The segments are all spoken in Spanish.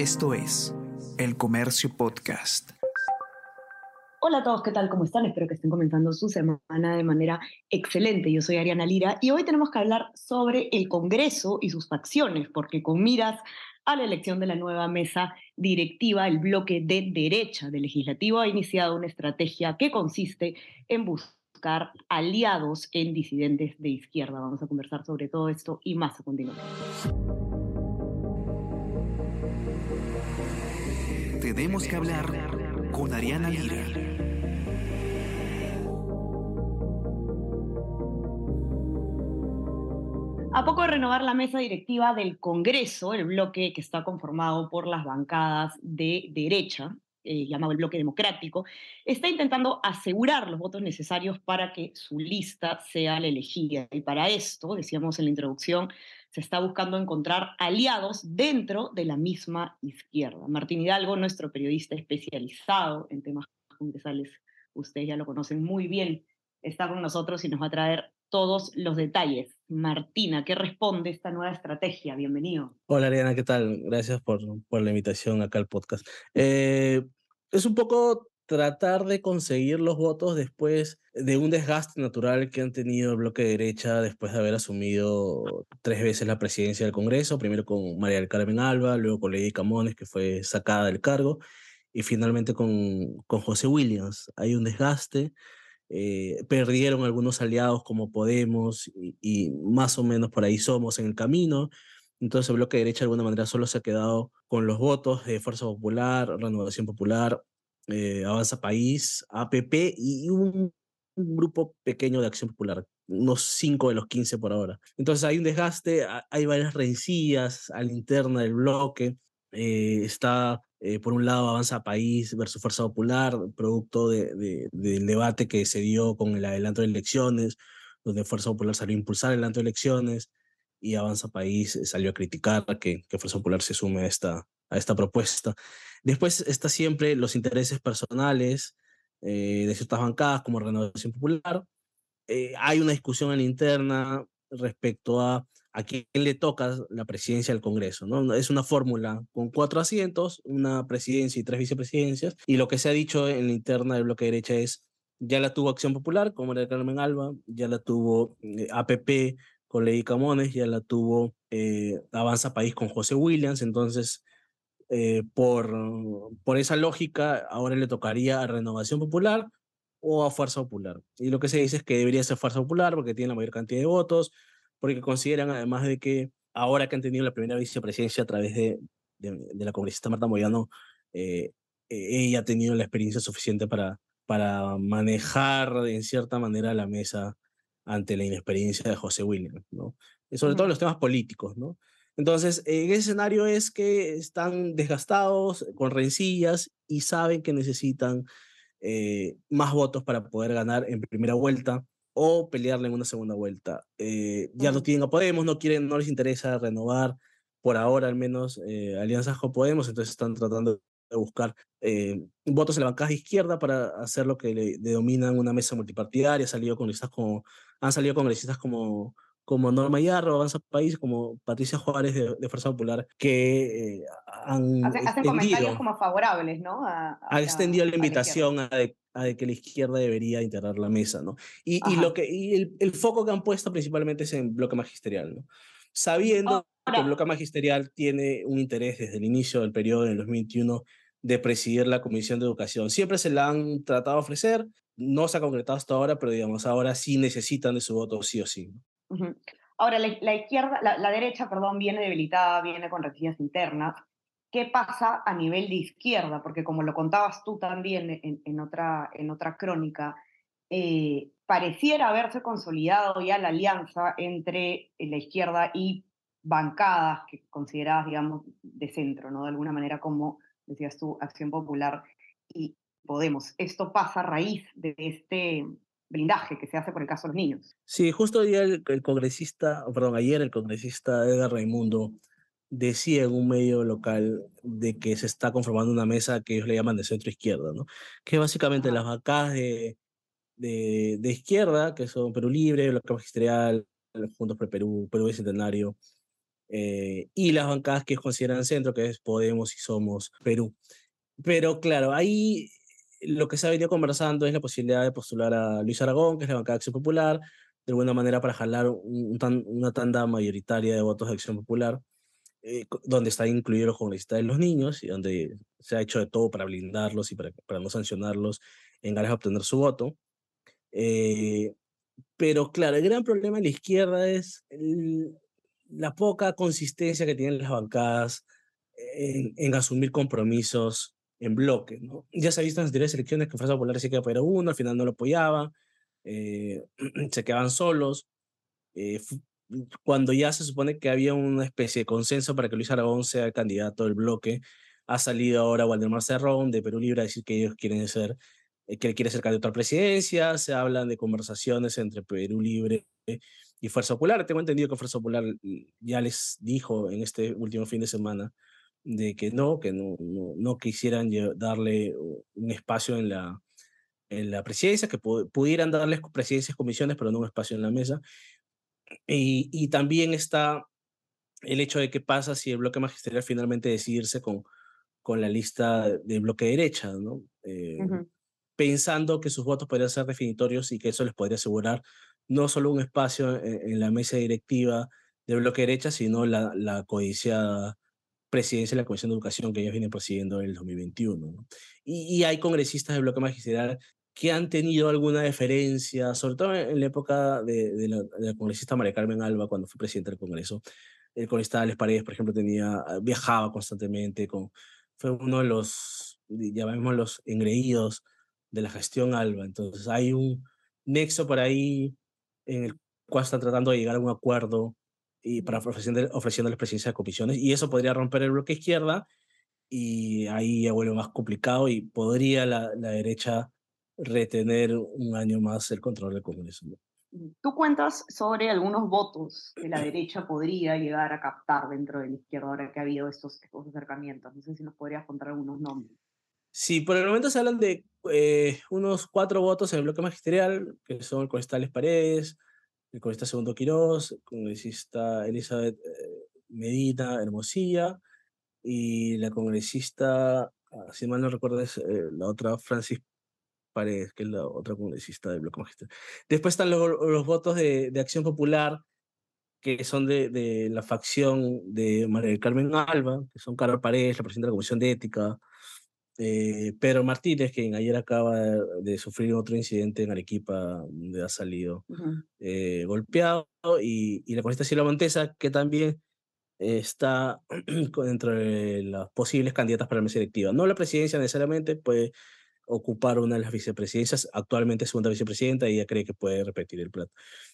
Esto es El Comercio Podcast. Hola a todos, ¿qué tal? ¿Cómo están? Espero que estén comenzando su semana de manera excelente. Yo soy Ariana Lira y hoy tenemos que hablar sobre el Congreso y sus facciones, porque con miras a la elección de la nueva mesa directiva, el bloque de derecha del legislativo ha iniciado una estrategia que consiste en buscar aliados en disidentes de izquierda. Vamos a conversar sobre todo esto y más a continuación. Tenemos que hablar con Ariana Lira. A poco de renovar la mesa directiva del Congreso, el bloque que está conformado por las bancadas de derecha, eh, llamado el bloque democrático, está intentando asegurar los votos necesarios para que su lista sea la elegida. Y para esto, decíamos en la introducción, se está buscando encontrar aliados dentro de la misma izquierda. Martín Hidalgo, nuestro periodista especializado en temas congresales, ustedes ya lo conocen muy bien, está con nosotros y nos va a traer todos los detalles. Martina, ¿qué responde esta nueva estrategia? Bienvenido. Hola Ariana, ¿qué tal? Gracias por, por la invitación acá al podcast. Eh, es un poco tratar de conseguir los votos después de un desgaste natural que han tenido el bloque de derecha después de haber asumido tres veces la presidencia del Congreso, primero con María del Carmen Alba, luego con Lady Camones, que fue sacada del cargo, y finalmente con, con José Williams. Hay un desgaste, eh, perdieron algunos aliados como Podemos y, más o menos por ahí somos en el camino. Entonces el bloque de derecha de alguna manera solo se ha quedado con los votos de Fuerza Popular, Renovación Popular, eh, Avanza País, APP y un, un, grupo pequeño de Acción Popular, unos 5 de los 15 por ahora. Entonces hay un desgaste, hay varias rencillas a la interna del bloque. Eh, está, eh, por un lado, Avanza País versus Fuerza Popular, producto de, de, del debate que se dio con el adelanto de elecciones, donde Fuerza Popular salió a impulsar el adelanto de elecciones y Avanza País salió a criticar que, que Fuerza Popular se sume a esta, propuesta. Después está siempre los intereses personales eh, de ciertas bancadas como Renovación Popular. Eh, hay una discusión en interna respecto a a quién le toca la presidencia del Congreso. ¿no? Es una fórmula con cuatro asientos, una presidencia y tres vicepresidencias, y lo que se ha dicho en la interna del bloque de derecha es, ya la tuvo Acción Popular con María Carmen Alba, ya la tuvo eh, APP con Lady Camones, ya la tuvo eh, Avanza País con José Williams, entonces eh, por, por esa lógica ahora le tocaría a Renovación Popular o a Fuerza Popular. Y lo que se dice es que debería ser Fuerza Popular porque tiene la mayor cantidad de votos, porque consideran además de que ahora que han tenido la primera vicepresidencia a través de, de, de la congresista Marta Moyano, eh, ella ha tenido la experiencia suficiente para, para manejar en cierta manera la mesa ante la inexperiencia de José Williams, ¿no? Y sobre uh -huh. todo en los temas políticos, ¿no? Entonces, en ese escenario es que están desgastados, con rencillas y saben que necesitan eh, más votos para poder ganar en primera vuelta o pelearle en una segunda vuelta. Eh, ya no tienen a Podemos, no quieren, no les interesa renovar por ahora al menos eh, alianzas con Podemos, entonces están tratando de buscar eh, votos en la bancada izquierda para hacer lo que le denominan una mesa multipartidaria. Salido congresistas como, han salido congresistas como, como Norma Yarro, Avanza País, como Patricia Juárez de, de Fuerza Popular, que eh, han Hacen, hacen comentarios como favorables, ¿no? A, a extendido la, la invitación a, de, a de que la izquierda debería integrar la mesa, ¿no? Y, y lo que, y el, el, foco que han puesto principalmente es en bloque magisterial, ¿no? Sabiendo oh, que el bloque magisterial tiene un interés desde el inicio del periodo en el 2021 de presidir la Comisión de Educación. Siempre se la han tratado de ofrecer, no se ha concretado hasta ahora, pero digamos, ahora sí necesitan de su voto sí o sí. Ahora, la, izquierda, la, derecha, perdón, viene debilitada, viene con rencillas internas. ¿Qué pasa a nivel de izquierda? Porque como lo contabas tú también en, en otra, en otra crónica, eh, pareciera haberse consolidado ya la alianza entre la izquierda y bancadas que consideradas, digamos, de centro, ¿no? De alguna manera como decías tú, Acción Popular y Podemos. Esto pasa a raíz de este blindaje que se hace por el caso de los niños. Sí, justo ayer el, el congresista, perdón, ayer el congresista Edgar Raimundo decía en un medio local de que se está conformando una mesa que ellos le llaman de centro izquierda, ¿no? Que básicamente ah. las bancadas de, de, de, izquierda, que son Perú Libre, Bloque Magisterial, Juntos por Perú, Perú Bicentenario, eh, y las bancadas que consideran centro, que es Podemos y Somos Perú. Pero claro, ahí lo que se ha venido conversando es la posibilidad de postular a Luis Aragón, que es la bancada de Acción Popular, de alguna manera para jalar una tanda mayoritaria de votos de Acción Popular, eh, donde están incluidos los congresistas de los niños y donde se ha hecho de todo para blindarlos y para, no sancionarlos en ganas de obtener su voto. Eh, pero claro, el gran problema de la izquierda es la poca consistencia que tienen las bancadas en asumir compromisos en bloque. ¿no? Ya se las anteriores elecciones que Fuerza Popular se quedó para uno, al final no lo apoyaba, eh, se quedaban solos. Eh, cuando ya se supone que había una especie de consenso para que Luis Aragón sea el candidato del bloque, ha salido ahora Waldemar Cerrón de Perú Libre a decir que ellos quieren ser, eh, que quiere ser candidato a la presidencia, se hablan de conversaciones entre Perú Libre y Fuerza Popular. Tengo entendido que Fuerza Popular mm, ya les dijo en este último fin de semana de que no, que no, no, quisieran darle un espacio en la, en la presidencia, que pudieran darles presidencias, comisiones, pero no un espacio en la mesa. Y, y también está el hecho de qué pasa si el bloque magisterial finalmente decidirse con, con la lista del bloque derecha, ¿no? Eh, pensando que sus votos podrían ser definitorios y que eso les podría asegurar no solo un espacio en, en la mesa directiva del bloque derecha, sino la, la codiciada presidencia de la Comisión de Educación que ellos vienen presidiendo en el 2021. Y, hay congresistas del bloque magisterial que han tenido alguna deferencia, sobre todo en la época de, la, congresista María Carmen Alba, cuando fue presidente del Congreso. El congresista Alex Paredes, por ejemplo, tenía, viajaba constantemente, con, fue uno de los, llamémoslos, engreídos de la gestión Alba. Entonces hay un nexo por ahí en el cual están tratando de llegar a un acuerdo y para ofreciendo, ofreciéndoles presidencia de comisiones, y eso podría romper el bloque izquierda, y ahí ya vuelve más complicado, y podría la, la derecha retener un año más el control del Congreso. Tú cuentas sobre algunos votos que la derecha podría llegar a captar dentro de la izquierda ahora que ha habido estos, estos acercamientos. No sé si nos podrías contar algunos nombres. Sí, por el momento se hablan de eh, unos cuatro votos en el bloque magisterial, que son Conestales Paredes, el congresista Segundo Quirós, el congresista Elizabeth eh, Medina Hermosilla y la congresista, ah, si mal no recuerdo, es eh, la otra Francis Paredes, que es la otra congresista del Bloque Magistral. Después están los, los votos de, de, Acción Popular, que son de, de, la facción de María del Carmen Alba, que son Carol Paredes, la presidenta de la Comisión de Ética, eh, Pedro Martínez, quien ayer acaba de, sufrir otro incidente en Arequipa, donde ha salido eh, golpeado, y, y la congresista Silvia Montesa, que también está dentro de las posibles candidatas para la mesa directiva. No la presidencia necesariamente, puede ocupar una de las vicepresidencias, actualmente segunda vicepresidenta, y ella cree que puede repetir el plato.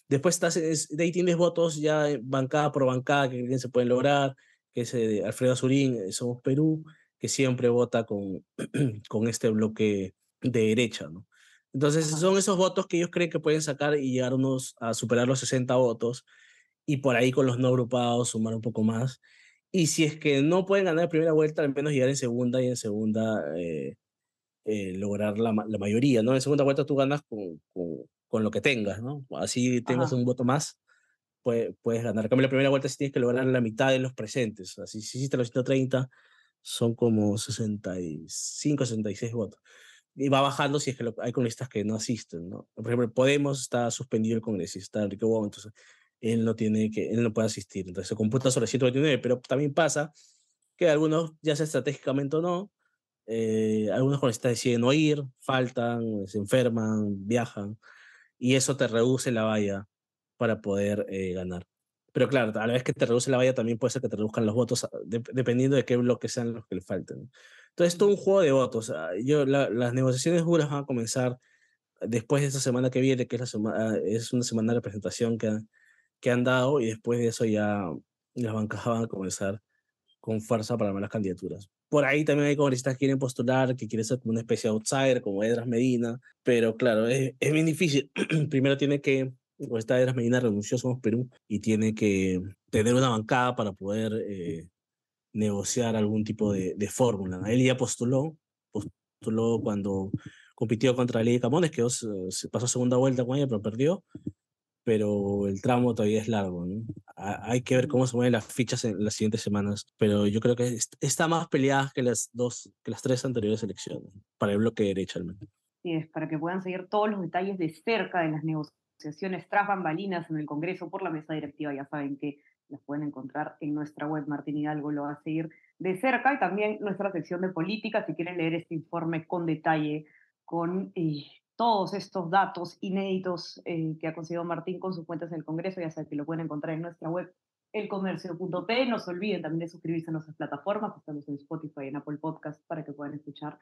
Después está, de ahí tienes votos ya bancada por bancada que se pueden lograr, que es eh, Alfredo Azurín, Somos Perú, que siempre vota con, con este bloque de derecha, ¿no? Entonces son esos votos que ellos creen que pueden sacar y llegar unos a superar los 60 votos y por ahí con los no agrupados sumar un poco más. Y si es que no pueden ganar la primera vuelta, al menos llegar en segunda y en segunda eh, eh, lograr la, la, mayoría, ¿no? En segunda vuelta tú ganas con, con, con lo que tengas, ¿no? Así tengas un voto más, puedes, puedes ganar. En cambio, la primera vuelta sí tienes que lograr la mitad de los presentes. Así, si hiciste los 130, son como 65, 66 votos. Y va bajando si es que hay congresistas que no asisten, ¿no? Por ejemplo, Podemos está suspendido el congresista Enrique Wong, entonces él no tiene que, él no puede asistir, entonces se computa sobre 129, pero también pasa que algunos, ya sea estratégicamente o no, eh, algunos congresistas deciden no ir, faltan, se enferman, viajan, y eso te reduce la valla para poder eh, ganar. Pero claro, a la vez que te reduce la valla, también puede ser que te reduzcan los votos, ah, dependiendo de qué bloques sean los que le falten. Entonces, todo un juego de votos. Ah, yo, las negociaciones duras van a comenzar después de esta semana que viene, que es, la ah, es una semana de presentación que, que han dado, y después de eso ya las bancas van a comenzar con fuerza para las candidaturas. Por ahí también hay congresistas que quieren postular, que quieren ser como una especie de outsider, como Edras Medina, pero claro, es, es bien difícil. Primero tiene que esta era Medina renunció a Somos Perú y tiene que tener una bancada para poder eh, negociar algún tipo de, de fórmula. Él ya postuló, postuló cuando compitió contra Ley Camones, que se pasó segunda vuelta con ella, pero perdió, pero el tramo todavía es largo. ¿no? hay que ver cómo se mueven las fichas en las siguientes semanas, pero yo creo que está más peleada que las dos, que las tres anteriores elecciones, para el bloque de derecha al menos. Sí, es para que puedan seguir todos los detalles de cerca de las negociaciones tras bambalinas en el Congreso por la mesa directiva. Ya saben que las pueden encontrar en nuestra web. Martín Hidalgo lo va a seguir de cerca y también nuestra sección de política. Si quieren leer este informe con detalle, con eh, todos estos datos inéditos eh, que ha conseguido Martín con sus cuentas en el Congreso, ya saben que lo pueden encontrar en nuestra web elcomercio.p. No se olviden también de suscribirse a nuestras plataformas, estamos en Spotify y en Apple Podcast para que puedan escuchar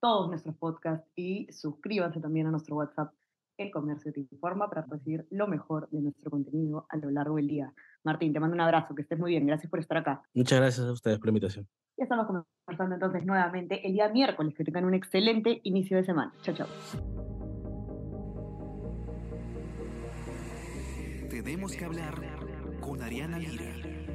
todos nuestros podcasts y suscríbanse también a nuestro WhatsApp El Comercio te informa para recibir lo mejor de nuestro contenido a lo largo del día. Martín, te mando un abrazo, que estés muy bien, gracias por estar acá. Muchas gracias a ustedes por la invitación. Ya estamos conversando entonces nuevamente el día miércoles, que tengan un excelente inicio de semana. Chao, chao. Tenemos que hablar con Ariana Lira.